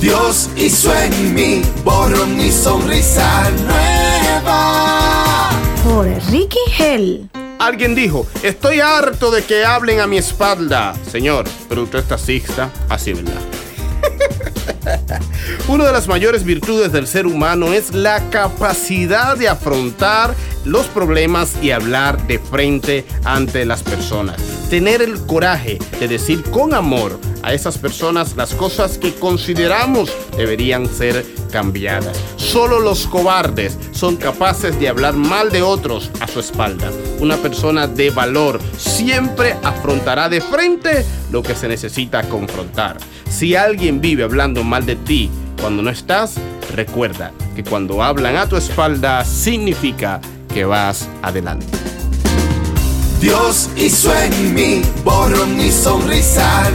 Dios hizo en mí borrón y sonrisa nueva. Por Ricky Hell. Alguien dijo, estoy harto de que hablen a mi espalda. Señor, pero usted está sixta, así verdad. Una de las mayores virtudes del ser humano es la capacidad de afrontar los problemas y hablar de frente ante las personas. Tener el coraje de decir con amor a esas personas las cosas que consideramos deberían ser cambiadas. Solo los cobardes son capaces de hablar mal de otros a su espalda. Una persona de valor siempre afrontará de frente lo que se necesita confrontar. Si alguien vive hablando mal de ti cuando no estás, recuerda que cuando hablan a tu espalda significa que vas adelante. Dios hizo en mí borrón y sonrisa.